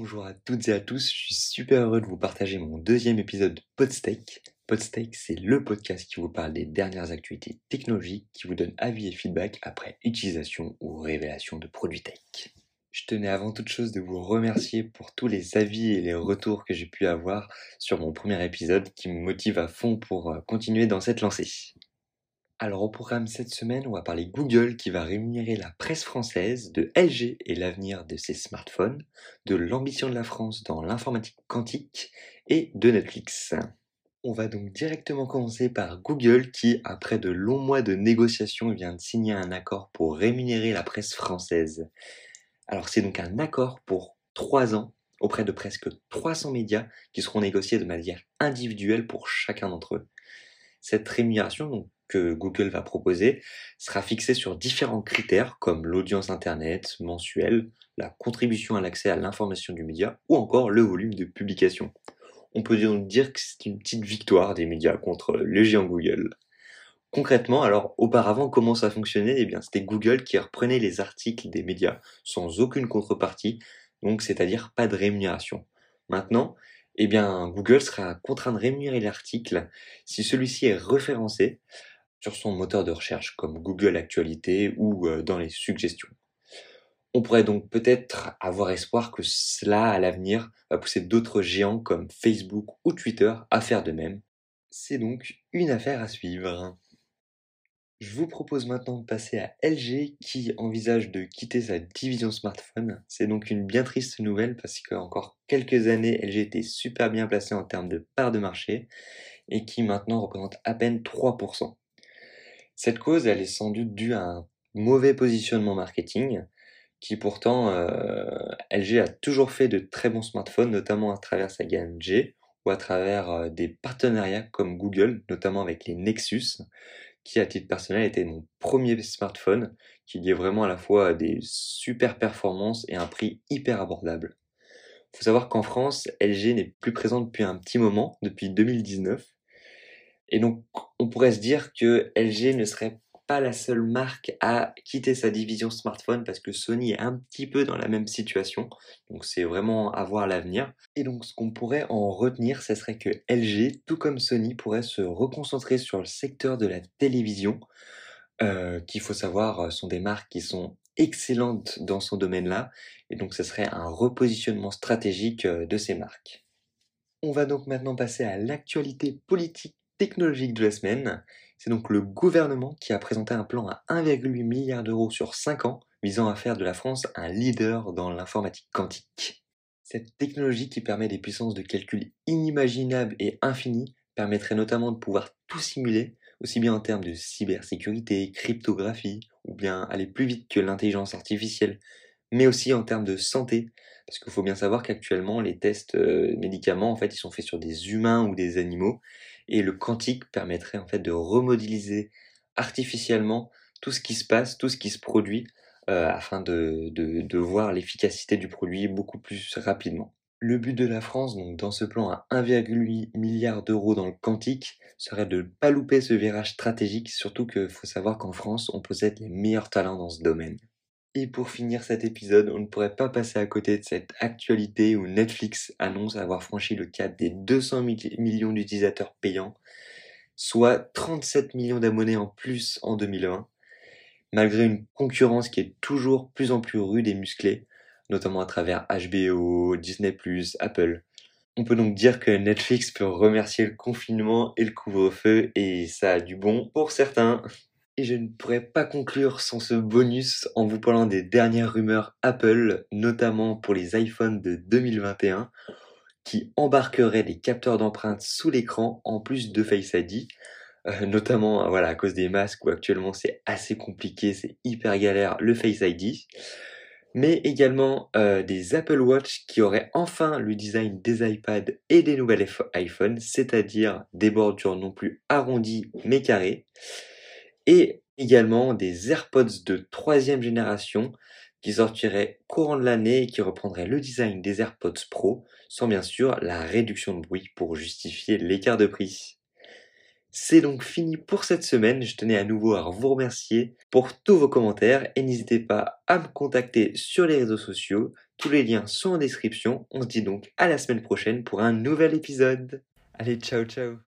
Bonjour à toutes et à tous, je suis super heureux de vous partager mon deuxième épisode de Podstake. Podstake, c'est le podcast qui vous parle des dernières actualités technologiques, qui vous donne avis et feedback après utilisation ou révélation de produits tech. Je tenais avant toute chose de vous remercier pour tous les avis et les retours que j'ai pu avoir sur mon premier épisode qui me motive à fond pour euh, continuer dans cette lancée. Alors au programme cette semaine, on va parler Google qui va rémunérer la presse française, de LG et l'avenir de ses smartphones, de l'ambition de la France dans l'informatique quantique et de Netflix. On va donc directement commencer par Google qui, après de longs mois de négociations, vient de signer un accord pour rémunérer la presse française. Alors c'est donc un accord pour 3 ans auprès de presque 300 médias qui seront négociés de manière individuelle pour chacun d'entre eux. Cette rémunération, donc, que Google va proposer sera fixé sur différents critères comme l'audience Internet mensuelle, la contribution à l'accès à l'information du média ou encore le volume de publication. On peut donc dire que c'est une petite victoire des médias contre le géant Google. Concrètement, alors auparavant, comment ça fonctionnait? Eh bien, c'était Google qui reprenait les articles des médias sans aucune contrepartie, donc c'est-à-dire pas de rémunération. Maintenant, eh bien, Google sera contraint de rémunérer l'article si celui-ci est référencé, sur son moteur de recherche comme Google Actualité ou euh, dans les suggestions. On pourrait donc peut-être avoir espoir que cela, à l'avenir, va pousser d'autres géants comme Facebook ou Twitter à faire de même. C'est donc une affaire à suivre. Je vous propose maintenant de passer à LG qui envisage de quitter sa division smartphone. C'est donc une bien triste nouvelle parce qu'encore quelques années, LG était super bien placé en termes de part de marché et qui maintenant représente à peine 3%. Cette cause, elle est sans doute due à un mauvais positionnement marketing, qui pourtant, euh, LG a toujours fait de très bons smartphones, notamment à travers sa gamme G, ou à travers euh, des partenariats comme Google, notamment avec les Nexus, qui à titre personnel était mon premier smartphone, qui liait vraiment à la fois des super performances et un prix hyper abordable. Il faut savoir qu'en France, LG n'est plus présent depuis un petit moment, depuis 2019, et donc, on pourrait se dire que LG ne serait pas la seule marque à quitter sa division smartphone parce que Sony est un petit peu dans la même situation. Donc, c'est vraiment à voir l'avenir. Et donc, ce qu'on pourrait en retenir, ce serait que LG, tout comme Sony, pourrait se reconcentrer sur le secteur de la télévision, euh, qu'il faut savoir euh, sont des marques qui sont excellentes dans son domaine-là. Et donc, ce serait un repositionnement stratégique euh, de ces marques. On va donc maintenant passer à l'actualité politique technologique de la semaine, c'est donc le gouvernement qui a présenté un plan à 1,8 milliard d'euros sur 5 ans visant à faire de la France un leader dans l'informatique quantique. Cette technologie qui permet des puissances de calcul inimaginables et infinies permettrait notamment de pouvoir tout simuler, aussi bien en termes de cybersécurité, cryptographie, ou bien aller plus vite que l'intelligence artificielle, mais aussi en termes de santé, parce qu'il faut bien savoir qu'actuellement les tests euh, médicaments en fait ils sont faits sur des humains ou des animaux, et le quantique permettrait en fait de remodéliser artificiellement tout ce qui se passe, tout ce qui se produit, euh, afin de, de, voir l'efficacité du produit beaucoup plus rapidement. Le but de la France, donc dans ce plan à 1,8 milliard d'euros dans le quantique, serait de ne pas louper ce virage stratégique, surtout qu'il faut savoir qu'en France, on possède les meilleurs talents dans ce domaine. Et pour finir cet épisode, on ne pourrait pas passer à côté de cette actualité où Netflix annonce avoir franchi le cap des 200 millions d'utilisateurs payants, soit 37 millions d'abonnés en plus en 2020, malgré une concurrence qui est toujours plus en plus rude et musclée, notamment à travers HBO, Disney+, Apple. On peut donc dire que Netflix peut remercier le confinement et le couvre-feu, et ça a du bon pour certains. Et je ne pourrais pas conclure sans ce bonus en vous parlant des dernières rumeurs Apple, notamment pour les iPhones de 2021, qui embarqueraient des capteurs d'empreintes sous l'écran en plus de Face ID. Euh, notamment voilà, à cause des masques où actuellement c'est assez compliqué, c'est hyper galère le Face ID. Mais également euh, des Apple Watch qui auraient enfin le design des iPads et des nouvelles iPhones, c'est-à-dire des bordures non plus arrondies mais carrées et également des AirPods de troisième génération qui sortiraient courant de l'année et qui reprendraient le design des AirPods Pro, sans bien sûr la réduction de bruit pour justifier l'écart de prix. C'est donc fini pour cette semaine, je tenais à nouveau à vous remercier pour tous vos commentaires et n'hésitez pas à me contacter sur les réseaux sociaux, Tous les liens sont en description. On se dit donc à la semaine prochaine pour un nouvel épisode. Allez, ciao ciao